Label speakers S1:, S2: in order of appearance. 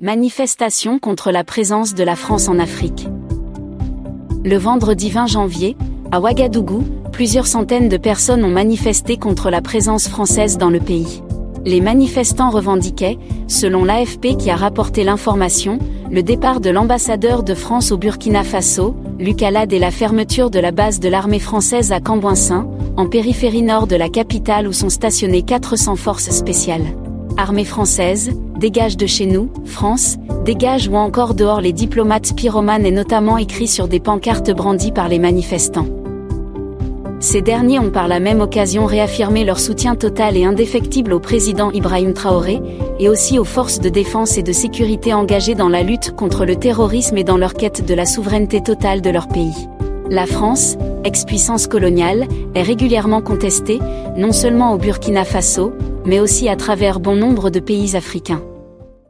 S1: Manifestation contre la présence de la France en Afrique. Le vendredi 20 janvier, à Ouagadougou, plusieurs centaines de personnes ont manifesté contre la présence française dans le pays. Les manifestants revendiquaient, selon l'AFP qui a rapporté l'information, le départ de l'ambassadeur de France au Burkina Faso, Luc Alad et la fermeture de la base de l'armée française à Cambouinsin, en périphérie nord de la capitale où sont stationnées 400 forces spéciales. Armée française, dégage de chez nous, France, dégage ou encore dehors les diplomates pyromanes et notamment écrit sur des pancartes brandies par les manifestants. Ces derniers ont par la même occasion réaffirmé leur soutien total et indéfectible au président Ibrahim Traoré, et aussi aux forces de défense et de sécurité engagées dans la lutte contre le terrorisme et dans leur quête de la souveraineté totale de leur pays. La France, ex-puissance coloniale, est régulièrement contestée, non seulement au Burkina Faso, mais aussi à travers bon nombre de pays africains.